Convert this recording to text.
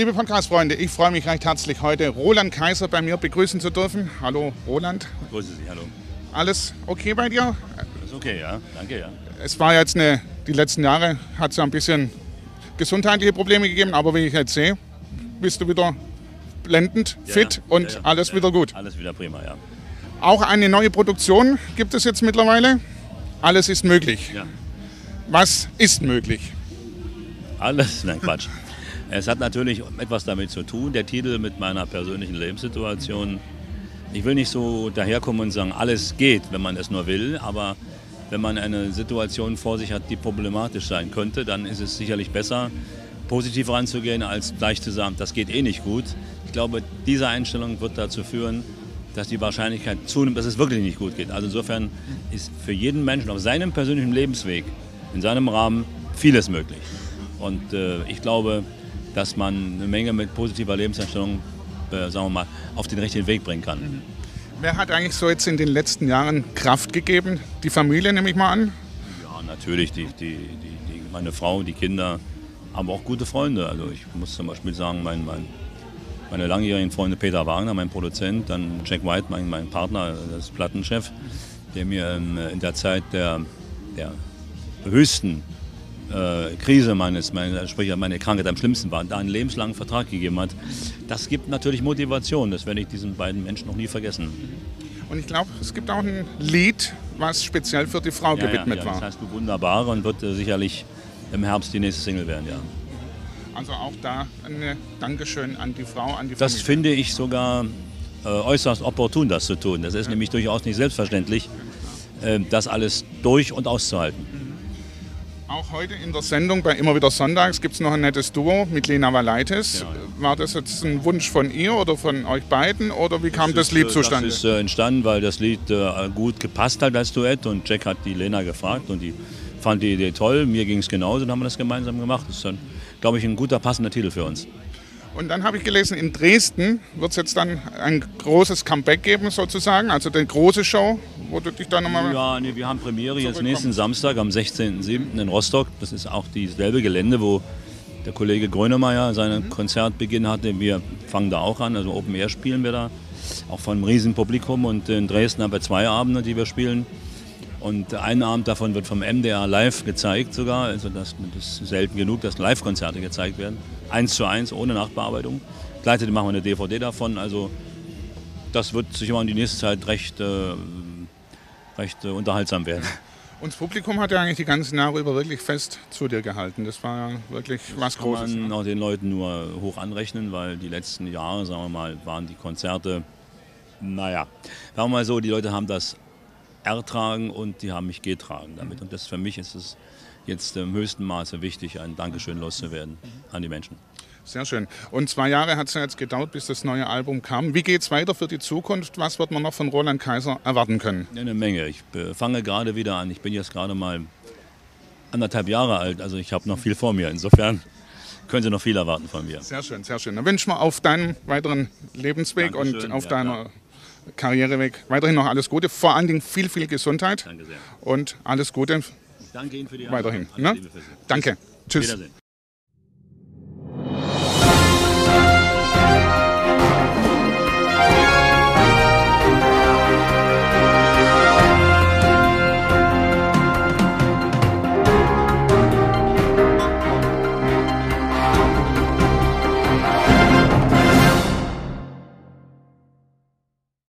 Liebe Podcast-Freunde, ich freue mich recht herzlich, heute Roland Kaiser bei mir begrüßen zu dürfen. Hallo Roland. Grüße Sie, hallo. Alles okay bei dir? Ist okay, ja. Danke, ja. Es war jetzt eine, die letzten Jahre hat es ja ein bisschen gesundheitliche Probleme gegeben, aber wie ich jetzt sehe, bist du wieder blendend, Ja, fit ja, und ja, alles wieder gut. Alles wieder prima, ja. Auch eine neue Produktion gibt es jetzt mittlerweile. Alles ist möglich. ja. Was ist möglich? Alles, nein, Quatsch. Es hat natürlich etwas damit zu tun, der Titel mit meiner persönlichen Lebenssituation. Ich will nicht so daherkommen und sagen, alles geht, wenn man es nur will, aber wenn man eine Situation vor sich hat, die problematisch sein könnte, dann ist es sicherlich besser, positiv ranzugehen, als gleich zu sagen, das geht eh nicht gut. Ich glaube, diese Einstellung wird dazu führen, dass die Wahrscheinlichkeit zunimmt, dass es wirklich nicht gut geht. Also insofern ist für jeden Menschen auf seinem persönlichen Lebensweg, in seinem Rahmen, vieles möglich. Und äh, ich glaube, dass man eine Menge mit positiver Lebenseinstellung, äh, sagen wir mal, auf den richtigen Weg bringen kann. Wer hat eigentlich so jetzt in den letzten Jahren Kraft gegeben? Die Familie nehme ich mal an. Ja, natürlich, die, die, die, meine Frau, die Kinder, aber auch gute Freunde. Also ich muss zum Beispiel sagen, mein, mein, meine langjährigen Freunde Peter Wagner, mein Produzent, dann Jack White, mein, mein Partner, das Plattenchef, der mir in, in der Zeit der, der höchsten äh, Krise meines, meine, sprich meine Krankheit am schlimmsten war, da einen lebenslangen Vertrag gegeben hat. Das gibt natürlich Motivation. Das werde ich diesen beiden Menschen noch nie vergessen. Und ich glaube, es gibt auch ein Lied, was speziell für die Frau Ja, gewidmet ja, ja, war. Das heißt, du wunderbar und wird äh, sicherlich im Herbst die nächste Single werden, ja. Also auch da ein Dankeschön an die Frau, an die Das Familie. finde ich sogar äh, äußerst opportun, das zu tun. Das ist nämlich durchaus nicht selbstverständlich, äh, das alles durch und auszuhalten. Auch heute in der Sendung bei Immer wieder Sonntags gibt es noch ein nettes Duo mit Lena Valaitis. Genau, ja. War das jetzt ein Wunsch von ihr oder von euch beiden oder wie kam das, ist, Lied äh, zustande? Das ist äh, entstanden, weil das Lied äh, gut gepasst hat als Duett und Jack hat die Lena gefragt und die fand die Idee toll. Mir ging es genauso und haben wir das gemeinsam gemacht. Das ist dann, glaube ich, ein guter, passender Titel für uns. Und dann habe ich gelesen, in Dresden wird es jetzt dann ein großes Comeback geben sozusagen, also die große Show, wo du dich dann nochmal... Ja, nee, wir haben Premiere jetzt nächsten Samstag am 16.07. in Rostock. Das ist auch dieselbe Gelände, wo der Kollege Grönemeyer seinen Konzertbeginn hatte. Wir fangen da auch an, also Open Air spielen wir da, auch von einem riesen Publikum. Und in Dresden haben wir zwei Abende, die wir spielen. Und ein Abend davon wird vom MDR live gezeigt sogar. Also das, das ist selten genug, dass Live-Konzerte gezeigt werden. Eins zu eins, ohne Nachbearbeitung. Gleichzeitig machen wir eine DVD davon. Also das wird sicher mal in die nächste Zeit recht, äh, recht äh, unterhaltsam werden. Und das Publikum hat ja eigentlich die ganzen Jahre über wirklich fest zu dir gehalten. Das war ja wirklich was Kann Großes. man auch den Leuten nur hoch anrechnen, weil die letzten Jahre, sagen wir mal, waren die Konzerte, naja, sagen wir mal so, die Leute haben das ertragen und die haben mich getragen damit. Und das für mich ist es jetzt im höchsten Maße wichtig, ein Dankeschön loszuwerden an die Menschen. Sehr schön. Und zwei Jahre hat es ja jetzt gedauert, bis das neue Album kam. Wie geht es weiter für die Zukunft? Was wird man noch von Roland Kaiser erwarten können? Eine Menge. Ich äh, fange gerade wieder an. Ich bin jetzt gerade mal anderthalb Jahre alt, also ich habe noch viel vor mir. Insofern können Sie noch viel erwarten von mir. Sehr schön, sehr schön. Dann wünschen wir auf deinem weiteren Lebensweg Dankeschön, und auf ja, deiner Karriereweg weiterhin noch alles Gute. Vor allen Dingen viel, viel Gesundheit Danke sehr. und alles Gute Ich danke Ihnen für die weiterhin. Alles Ne? Danke. Tschüss. Wiedersehen.